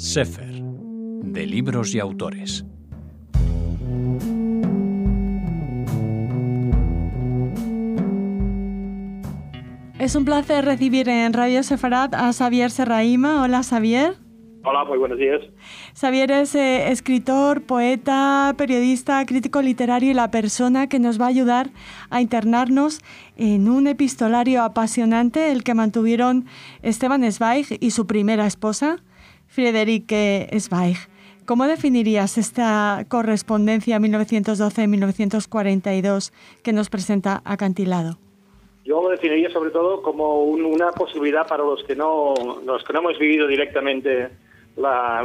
Sefer, de libros y autores. Es un placer recibir en Radio Sefarat a Xavier Serraima. Hola, Xavier. Hola, muy buenos días. Xavier es eh, escritor, poeta, periodista, crítico literario y la persona que nos va a ayudar a internarnos en un epistolario apasionante, el que mantuvieron Esteban Zweig y su primera esposa, Friederike Zweig. ¿Cómo definirías esta correspondencia 1912-1942 que nos presenta Acantilado? Yo lo definiría sobre todo como una posibilidad para los que no los que no hemos vivido directamente la,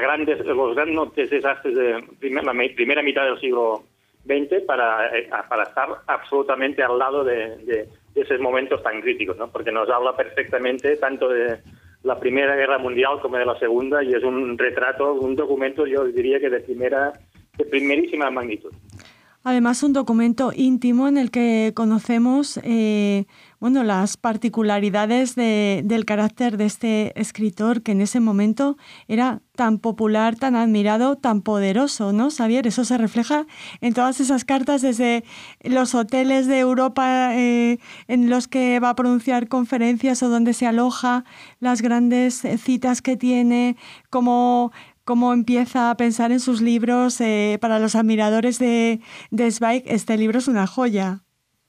grandes, los grandes desastres de la primera mitad del siglo XX para, eh, para estar absolutamente al lado de, esos momentos tan críticos, ¿no? porque nos habla perfectamente tanto de la Primera Guerra Mundial como de la Segunda y es un retrato, un documento, yo diría que de primera, de primerísima magnitud. Además, un documento íntimo en el que conocemos eh, bueno, las particularidades del carácter de este escritor que en ese momento era tan popular, tan admirado, tan poderoso, ¿no, Xavier? Eso se refleja en todas esas cartas desde los hoteles de Europa eh, en los que va a pronunciar conferencias o donde se aloja, las grandes citas que tiene, como cómo empieza a pensar en sus libros. Eh, para los admiradores de, de Zweig, este libro es una joya.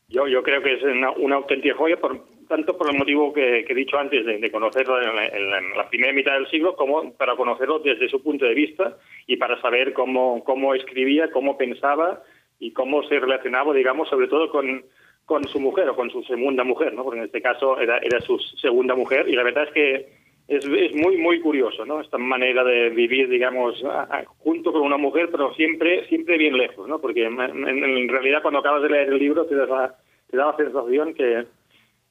Yo, yo creo que es una, auténtica joya, por, tanto por el motivo que, he dicho antes de, conocerlo en la, primera mitad del siglo, como para conocerlo desde su punto de vista y para saber cómo, cómo escribía, cómo pensaba y cómo se relacionaba, digamos, sobre todo con, con su mujer o con su segunda mujer, ¿no? porque en este caso era, era su segunda mujer y la verdad es que es, es, muy, muy curioso, ¿no? Esta manera de vivir, digamos, junto con una mujer, pero siempre, siempre bien lejos, ¿no? Porque en, realidad cuando acabas de leer el libro te da la, te da la sensación que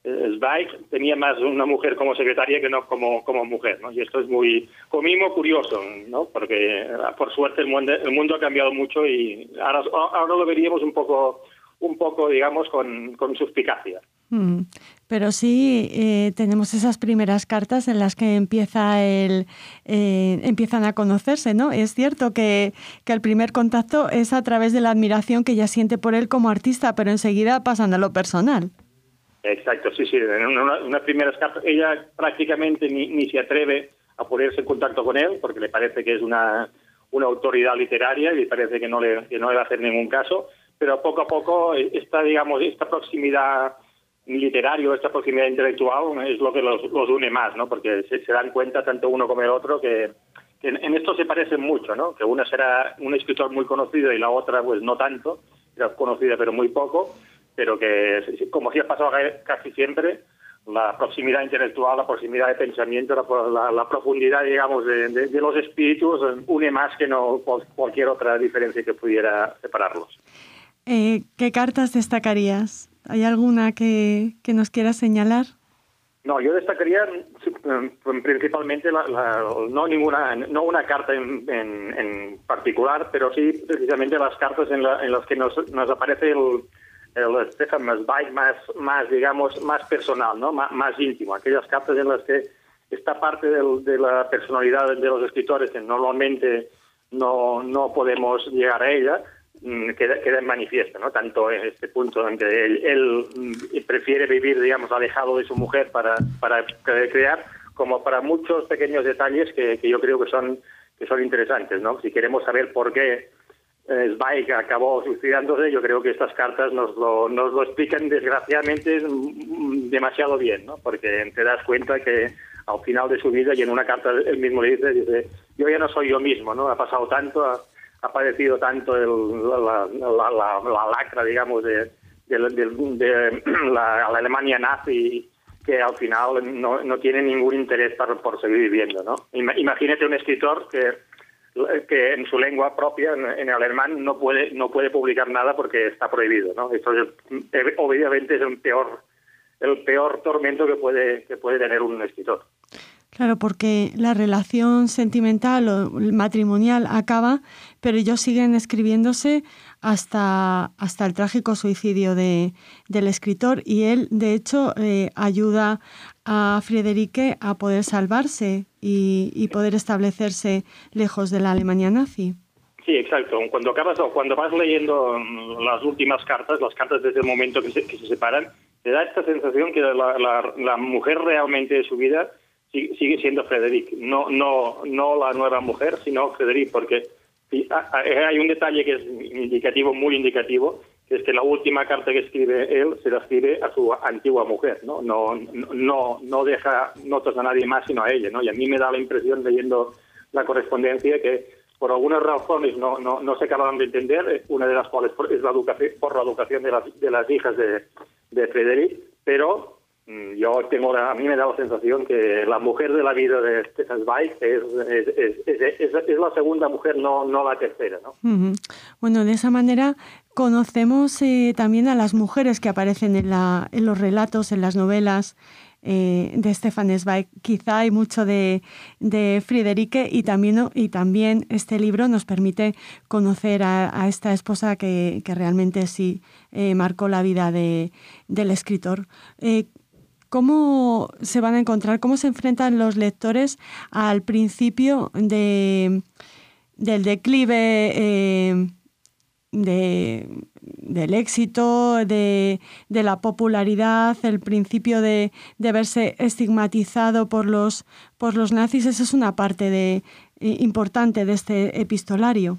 eh, Zweig tenía más una mujer como secretaria que no como, como mujer, ¿no? Y esto es muy, como curioso, ¿no? Porque por suerte el mundo, el mundo ha cambiado mucho y ahora, ahora lo veríamos un poco, un poco digamos, con, con suspicacia. Mm. Pero sí eh, tenemos esas primeras cartas en las que empieza el, eh, empiezan a conocerse, ¿no? Es cierto que, que, el primer contacto es a través de la admiración que ella siente por él como artista, pero enseguida pasan a lo personal. Exacto, sí, sí. En unas primeras cartas ella prácticamente ni, ni se atreve a ponerse en contacto con él porque le parece que es una, una autoridad literaria y le parece que no le, que no le va a hacer ningún caso, pero poco a poco esta, digamos, esta proximidad literario, esta proximidad intelectual es lo que los, une más, ¿no? Porque se, dan cuenta tanto uno como el otro que, en, esto se parecen mucho, ¿no? Que una será un escritor muy conocido y la otra pues no tanto, era conocida pero muy poco, pero que como si ha pasado casi siempre, la proximidad intelectual, la proximidad de pensamiento, la, profundidad, digamos, de, los espíritus une más que no cualquier otra diferencia que pudiera separarlos. Eh, ¿Qué cartas destacarías? ¿Hay alguna que, que nos quiera señalar? No, yo destacaría mm, principalmente no ninguna no una carta en, en, particular, pero sí precisamente las cartas en, en las que nos, nos aparece el, el Stefan Zweig más, más, digamos, más personal, ¿no? más, más íntimo. Aquellas cartas en las que esta parte de la personalidad de los escritores que normalmente no, no podemos llegar a ella, queda, queda en manifiesto, ¿no? Tanto en este punto en que él, mm, prefiere vivir, digamos, alejado de su mujer para, para crear, como para muchos pequeños detalles que, yo creo que son, que son interesantes, ¿no? Si queremos saber por qué eh, Zweig acabó suicidándose, yo creo que estas cartas nos lo, nos lo explican desgraciadamente mm, demasiado bien, ¿no? Porque te das cuenta que al final de su vida, y en una carta él mismo le dice, dice, yo ya no soy yo mismo, ¿no? Ha pasado tanto, padecido tanto la, la, lacra, digamos, de, de, la, Alemania nazi que al final no, no tiene ningún interés por, por seguir viviendo, ¿no? Imagínate un escritor que que en su lengua propia, en, alemán, no puede no puede publicar nada porque está prohibido, ¿no? Esto obviamente es un peor el peor tormento que puede que puede tener un escritor. Claro, porque la relación sentimental o matrimonial acaba, pero ellos siguen escribiéndose hasta, hasta el trágico suicidio de, del escritor y él, de hecho, eh, ayuda a Friederike a poder salvarse y, poder establecerse lejos de la Alemania nazi. Sí, exacto. Cuando acabas cuando vas leyendo las últimas cartas, las cartas desde el momento que se, que se separan, te da esta sensación que la, la, mujer realmente de su vida sigue, siendo Frederick, no, no, no la nueva mujer, sino Frederick, porque hay un detalle que es indicativo, muy indicativo, que es que la última carta que escribe él se la escribe a su antigua mujer, ¿no? No, no, no deja notas a nadie más sino a ella, ¿no? Y a mí me da la impresión leyendo la correspondencia que por algunas razones no, no, no se acaban de entender, una de las cuales es la educación, por la educación de las, de las hijas de, de Frederick, pero yo tengo a mí me da la sensación que la mujer de la vida de Stefan Zweig es, es, es, la segunda mujer, no, no la tercera. ¿no? Bueno, de esa manera conocemos eh, también a las mujeres que aparecen en, la, en los relatos, en las novelas. Eh, de Stefan Zweig. Quizá hay mucho de, de Friederike y también, y también este libro nos permite conocer a, esta esposa que, que realmente sí eh, marcó la vida de, del escritor. Eh, ¿Cómo se van a encontrar, cómo se enfrentan los lectores al principio de, del declive de, del éxito, de, la popularidad, el principio de, verse estigmatizado por los, por los nazis, esa es una parte de, importante de este epistolario.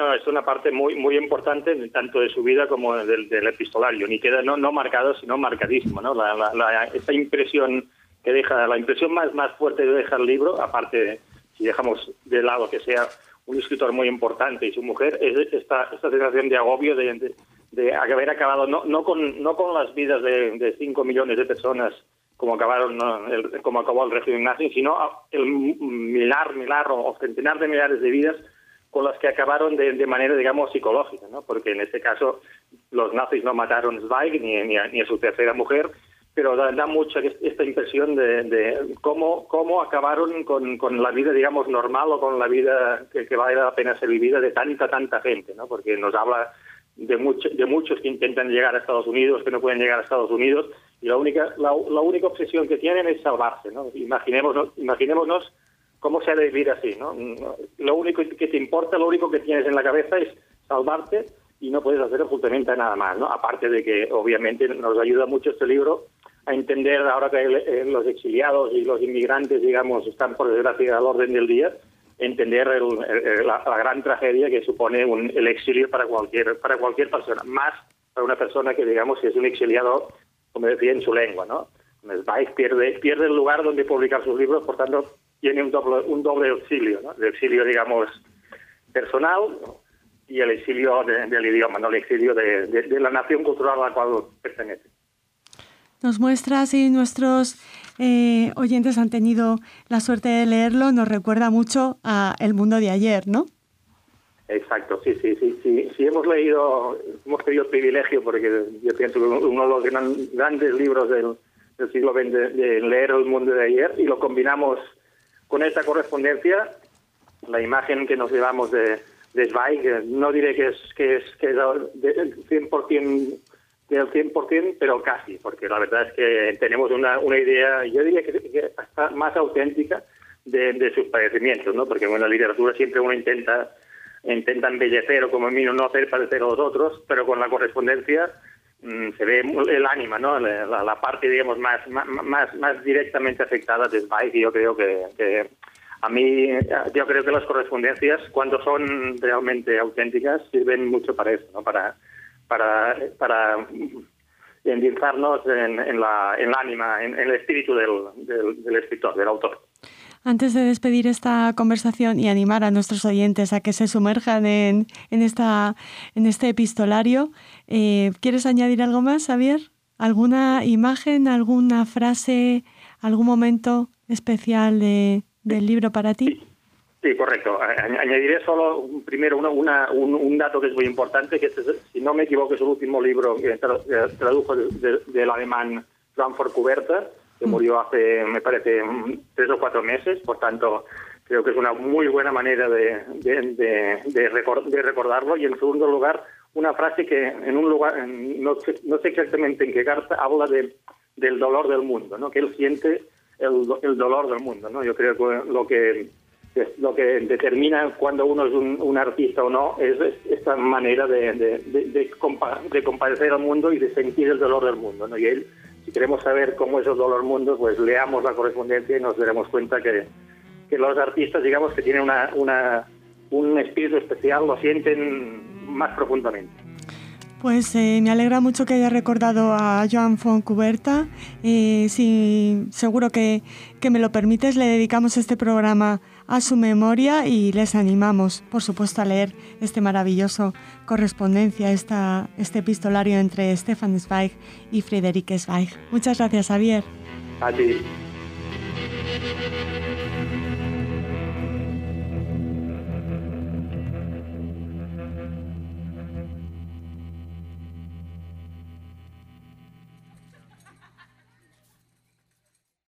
No, es una parte muy muy importante tanto de su vida como del, del epistolario, ni queda no, no marcado, sino marcadísimo. ¿no? La, la, esa impresión que deja, la impresión más, más fuerte que deja el libro, aparte, si dejamos de lado que sea un escritor muy importante y su mujer, es esta, esta sensación de agobio de, de, haber acabado no, no, con, no con las vidas de 5 millones de personas como acabaron el, como acabó el régimen nazi, sino el milar, milar o centenar de millares de vidas con las que acabaron de, manera, digamos, psicológica, ¿no? Porque en este caso los nazis no mataron a Zweig ni, ni, a, su tercera mujer, pero da, mucha esta impresión de, cómo, cómo acabaron con, con, la vida, digamos, normal o con la vida que, que, vale la pena ser vivida de tanta, tanta gente, ¿no? Porque nos habla de, de muchos que intentan llegar a Estados Unidos, que no pueden llegar a Estados Unidos, y la única, la, única obsesión que tienen es salvarse, ¿no? Imaginémonos, imaginémonos cómo se ha de vivir así, ¿no? Lo único que te importa, lo único que tienes en la cabeza es salvarte y no puedes hacer absolutamente nada más, ¿no? Aparte de que obviamente nos ayuda mucho este libro a entender ahora que eh, los exiliados y los inmigrantes, digamos, están por desgracia al orden del día, entender la, gran tragedia que supone el exilio para cualquier para cualquier persona, más para una persona que digamos es un exiliado, como decía, en su lengua, ¿no? Zweig pierde pierde el lugar donde publicar sus libros, por tanto tiene un doble un doble exilio, ¿no? El exilio, digamos, personal y el exilio del idioma, no el exilio de, de la nación cultural a la cual pertenece nos muestra si nuestros eh, oyentes han tenido la suerte de leerlo, nos recuerda mucho a El mundo de ayer, ¿no? Exacto, sí, sí, sí, sí, sí hemos leído, hemos tenido el privilegio, porque yo pienso que uno de los grandes libros del, siglo XX de, leer El mundo de ayer y lo combinamos con esta correspondencia, la imagen que nos llevamos de, de Zweig, no diré que es que es que es 100% del 100%, pero casi, porque la verdad es que tenemos una, una idea, yo diría que, hasta más auténtica de, sus padecimientos, ¿no? Porque en la literatura siempre uno intenta intenta embellecer o como mínimo no hacer padecer a los otros, pero con la correspondencia se ve el ánima, ¿no? La, parte, digamos, más, más, más directamente afectada de Spike y yo creo que, a mí, yo creo que las correspondencias, cuando son realmente auténticas, sirven mucho para eso, ¿no? Para, para, para endilzarnos en, en, la, en ánima, en, el espíritu del, del, escritor, del autor. Antes de despedir esta conversación y animar a nuestros oyentes a que se sumerjan en, en, esta, en este epistolario, eh, ¿quieres añadir algo más, Javier? ¿Alguna imagen, alguna frase, algún momento especial de, del libro para ti? Sí, correcto. Añadiré solo primero una, un, dato que es muy importante, que este si no me equivoco es el último libro que tradujo del alemán Frankfurt Kuberta, que mm. murió hace, me parece, tres o cuatro meses, por tanto creo que es una muy buena manera de, de, de, recordarlo. Y en segundo lugar, una frase que en un lugar, no sé, no sé exactamente en qué carta, habla de, del dolor del mundo, ¿no? que él siente el, dolor del mundo. ¿no? Yo creo que lo que lo que determina cuando uno es un, artista o no es, esta manera de, de, compadecer al mundo y de sentir el dolor del mundo. ¿no? Y él, si queremos saber cómo es el dolor mundo, pues leamos la correspondencia y nos daremos cuenta que, que los artistas, digamos, que tienen una, un espíritu especial, lo sienten más profundamente. Pues eh, me alegra mucho que haya recordado a Joan Foncuberta. Eh, si seguro que, que, me lo permites, le dedicamos este programa a su memoria y les animamos, por supuesto, a leer este maravilloso correspondencia, esta, este epistolario entre Stefan Zweig y Friederike Zweig. Muchas gracias, Javier.